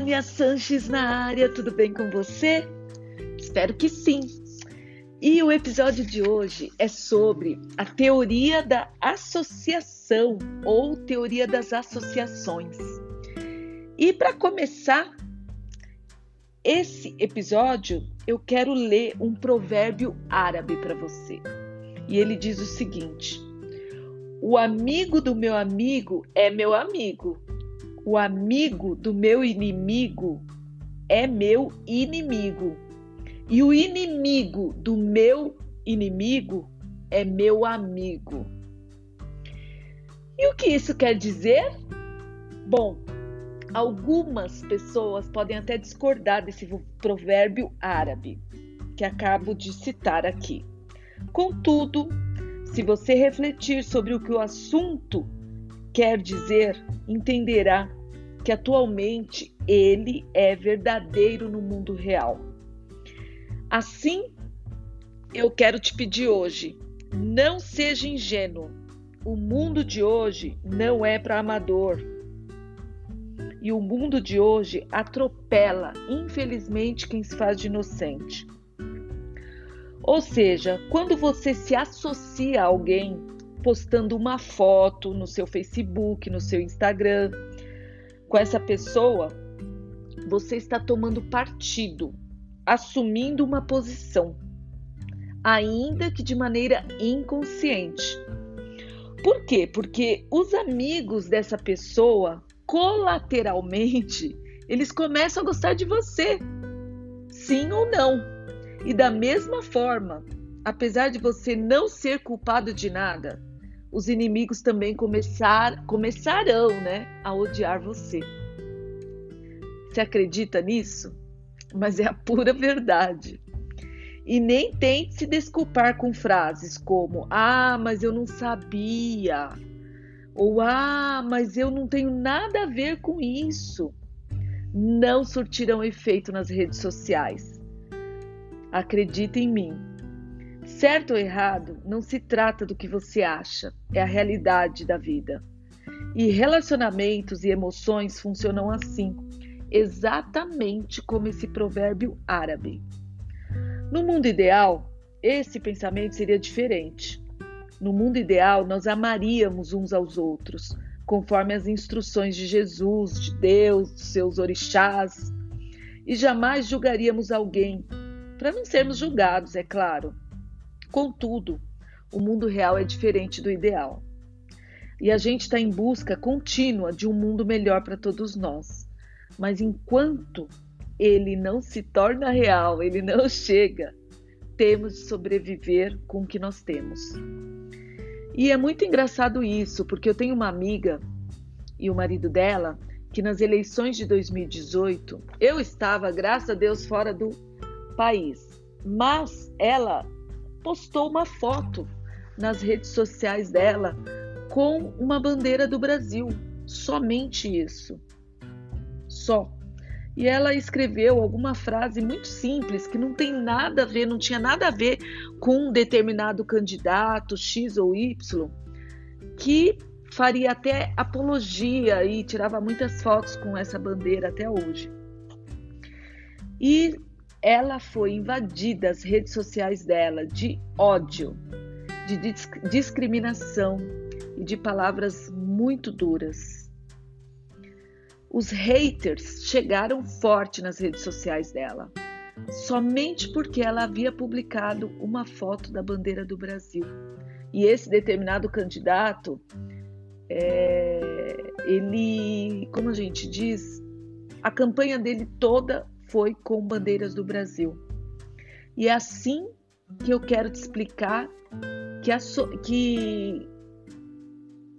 Tânia Sanches na área, tudo bem com você? Espero que sim. E o episódio de hoje é sobre a teoria da associação ou teoria das associações. E para começar esse episódio, eu quero ler um provérbio árabe para você. E ele diz o seguinte: O amigo do meu amigo é meu amigo, o amigo do meu inimigo é meu inimigo. E o inimigo do meu inimigo é meu amigo. E o que isso quer dizer? Bom, algumas pessoas podem até discordar desse provérbio árabe que acabo de citar aqui. Contudo, se você refletir sobre o que o assunto quer dizer, entenderá que atualmente ele é verdadeiro no mundo real. Assim, eu quero te pedir hoje, não seja ingênuo. O mundo de hoje não é para amador. E o mundo de hoje atropela, infelizmente, quem se faz de inocente. Ou seja, quando você se associa a alguém postando uma foto no seu Facebook, no seu Instagram, com essa pessoa, você está tomando partido, assumindo uma posição, ainda que de maneira inconsciente. Por quê? Porque os amigos dessa pessoa, colateralmente, eles começam a gostar de você, sim ou não. E da mesma forma, apesar de você não ser culpado de nada, os inimigos também começar, começarão né, a odiar você. Você acredita nisso? Mas é a pura verdade. E nem tente se desculpar com frases como: Ah, mas eu não sabia. Ou Ah, mas eu não tenho nada a ver com isso. Não surtirão efeito nas redes sociais. Acredita em mim, Certo ou errado, não se trata do que você acha, é a realidade da vida. E relacionamentos e emoções funcionam assim, exatamente como esse provérbio árabe. No mundo ideal, esse pensamento seria diferente. No mundo ideal, nós amaríamos uns aos outros, conforme as instruções de Jesus, de Deus, dos seus orixás, e jamais julgaríamos alguém, para não sermos julgados, é claro. Contudo, o mundo real é diferente do ideal. E a gente está em busca contínua de um mundo melhor para todos nós. Mas enquanto ele não se torna real, ele não chega, temos de sobreviver com o que nós temos. E é muito engraçado isso, porque eu tenho uma amiga e o marido dela que nas eleições de 2018 eu estava, graças a Deus, fora do país. Mas ela postou uma foto nas redes sociais dela com uma bandeira do Brasil. Somente isso. Só. E ela escreveu alguma frase muito simples que não tem nada a ver, não tinha nada a ver com um determinado candidato X ou Y, que faria até apologia e tirava muitas fotos com essa bandeira até hoje. E ela foi invadida as redes sociais dela de ódio, de discriminação e de palavras muito duras. Os haters chegaram forte nas redes sociais dela, somente porque ela havia publicado uma foto da bandeira do Brasil. E esse determinado candidato, é, ele, como a gente diz, a campanha dele toda foi com bandeiras do Brasil. E é assim que eu quero te explicar que, a, que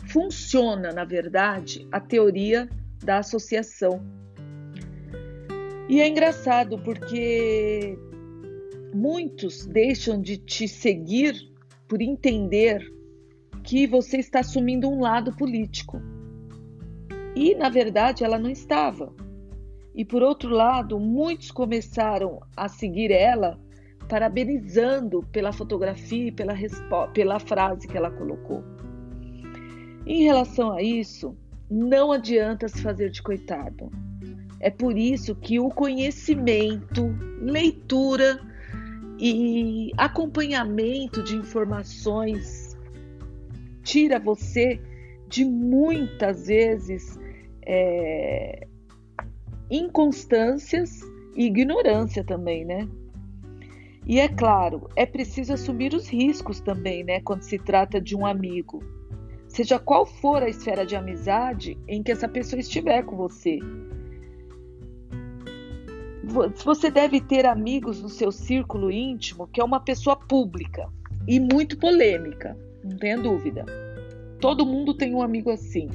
funciona, na verdade, a teoria da associação. E é engraçado porque muitos deixam de te seguir por entender que você está assumindo um lado político. E, na verdade, ela não estava. E por outro lado, muitos começaram a seguir ela, parabenizando pela fotografia e pela, pela frase que ela colocou. Em relação a isso, não adianta se fazer de coitado. É por isso que o conhecimento, leitura e acompanhamento de informações tira você de muitas vezes é, inconstâncias e ignorância também, né? E é claro, é preciso assumir os riscos também, né, quando se trata de um amigo. Seja qual for a esfera de amizade em que essa pessoa estiver com você. Você deve ter amigos no seu círculo íntimo que é uma pessoa pública e muito polêmica, não tenha dúvida. Todo mundo tem um amigo assim.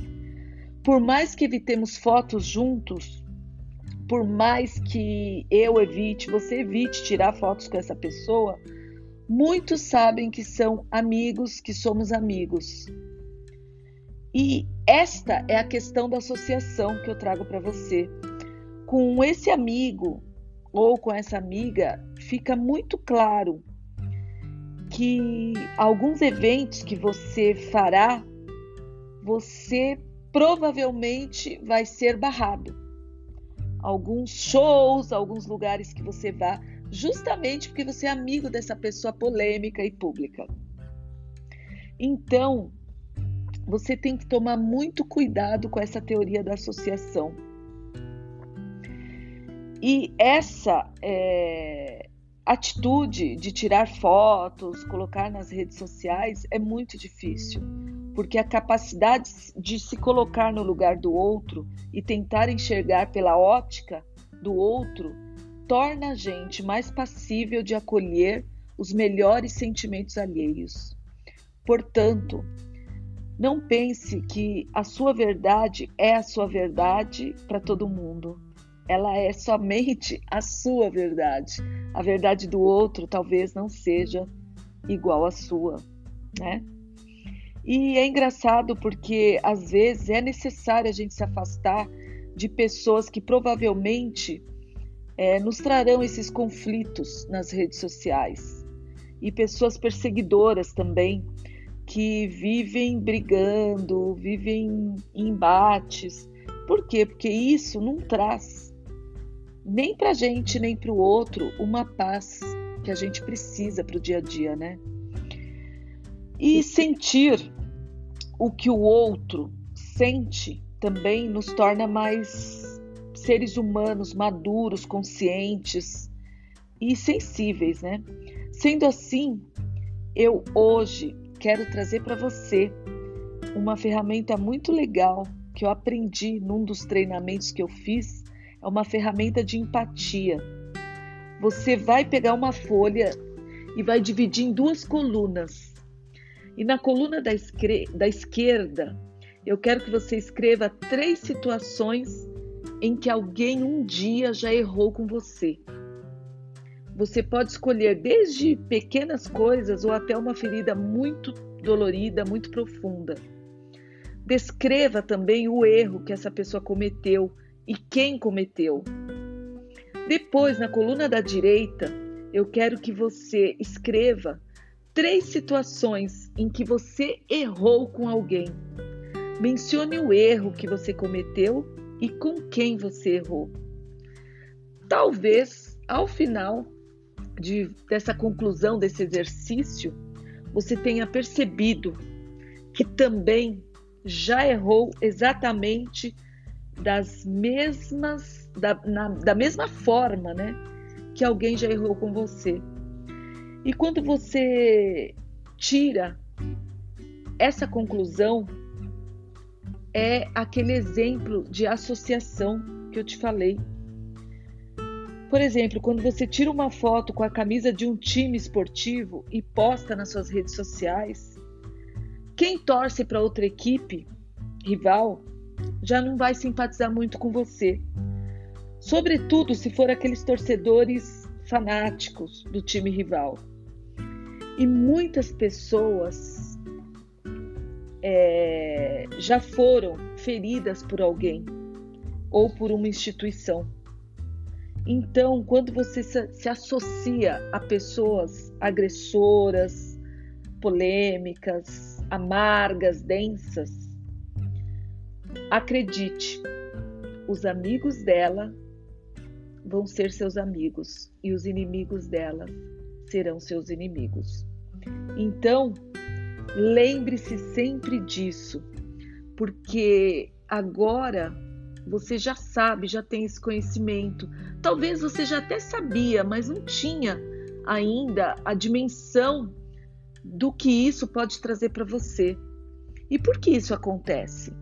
Por mais que evitemos fotos juntos, por mais que eu evite, você evite tirar fotos com essa pessoa, muitos sabem que são amigos, que somos amigos. E esta é a questão da associação que eu trago para você. Com esse amigo ou com essa amiga, fica muito claro que alguns eventos que você fará, você provavelmente vai ser barrado alguns shows, alguns lugares que você vá, justamente porque você é amigo dessa pessoa polêmica e pública. Então, você tem que tomar muito cuidado com essa teoria da associação. E essa é, atitude de tirar fotos, colocar nas redes sociais é muito difícil porque a capacidade de se colocar no lugar do outro e tentar enxergar pela ótica do outro torna a gente mais passível de acolher os melhores sentimentos alheios. Portanto, não pense que a sua verdade é a sua verdade para todo mundo. Ela é somente a sua verdade. A verdade do outro talvez não seja igual à sua, né? E é engraçado porque às vezes é necessário a gente se afastar de pessoas que provavelmente é, nos trarão esses conflitos nas redes sociais e pessoas perseguidoras também que vivem brigando, vivem em embates. Por quê? Porque isso não traz nem para gente nem para o outro uma paz que a gente precisa para o dia a dia, né? E sentir o que o outro sente também nos torna mais seres humanos maduros, conscientes e sensíveis, né? Sendo assim, eu hoje quero trazer para você uma ferramenta muito legal que eu aprendi num dos treinamentos que eu fiz, é uma ferramenta de empatia. Você vai pegar uma folha e vai dividir em duas colunas. E na coluna da, da esquerda, eu quero que você escreva três situações em que alguém um dia já errou com você. Você pode escolher desde pequenas coisas ou até uma ferida muito dolorida, muito profunda. Descreva também o erro que essa pessoa cometeu e quem cometeu. Depois, na coluna da direita, eu quero que você escreva três situações em que você errou com alguém. Mencione o erro que você cometeu e com quem você errou. Talvez, ao final de, dessa conclusão desse exercício, você tenha percebido que também já errou exatamente das mesmas da, na, da mesma forma, né, que alguém já errou com você. E quando você tira essa conclusão, é aquele exemplo de associação que eu te falei. Por exemplo, quando você tira uma foto com a camisa de um time esportivo e posta nas suas redes sociais, quem torce para outra equipe rival já não vai simpatizar muito com você. Sobretudo se for aqueles torcedores fanáticos do time rival. E muitas pessoas é, já foram feridas por alguém ou por uma instituição. Então, quando você se associa a pessoas agressoras, polêmicas, amargas, densas, acredite, os amigos dela vão ser seus amigos e os inimigos dela serão seus inimigos. Então, lembre-se sempre disso, porque agora você já sabe, já tem esse conhecimento. Talvez você já até sabia, mas não tinha ainda a dimensão do que isso pode trazer para você. E por que isso acontece?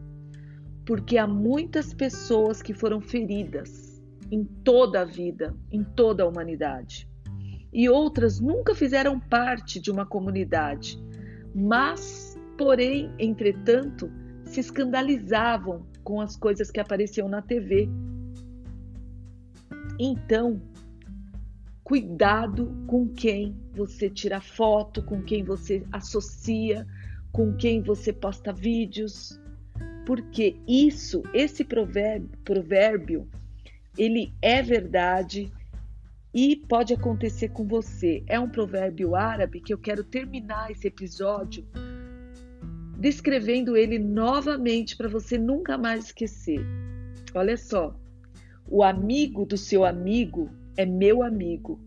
Porque há muitas pessoas que foram feridas em toda a vida, em toda a humanidade. E outras nunca fizeram parte de uma comunidade, mas, porém, entretanto, se escandalizavam com as coisas que apareciam na TV. Então, cuidado com quem você tira foto, com quem você associa, com quem você posta vídeos, porque isso, esse provérbio, provérbio ele é verdade e pode acontecer com você. É um provérbio árabe que eu quero terminar esse episódio descrevendo ele novamente para você nunca mais esquecer. Olha só. O amigo do seu amigo é meu amigo.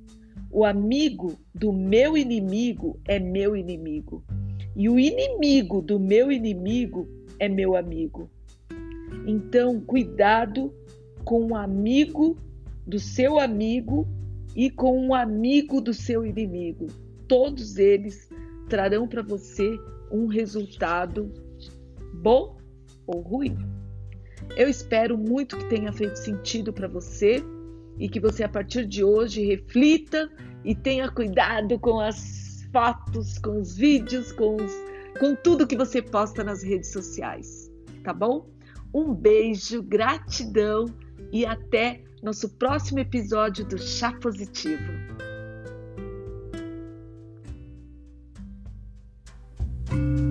O amigo do meu inimigo é meu inimigo. E o inimigo do meu inimigo é meu amigo. Então, cuidado com o amigo do seu amigo e com o amigo do seu inimigo. Todos eles trarão para você um resultado bom ou ruim. Eu espero muito que tenha feito sentido para você e que você a partir de hoje reflita e tenha cuidado com as fotos, com os vídeos, com, os, com tudo que você posta nas redes sociais, tá bom? Um beijo, gratidão e até nosso próximo episódio do Chá Positivo. thank you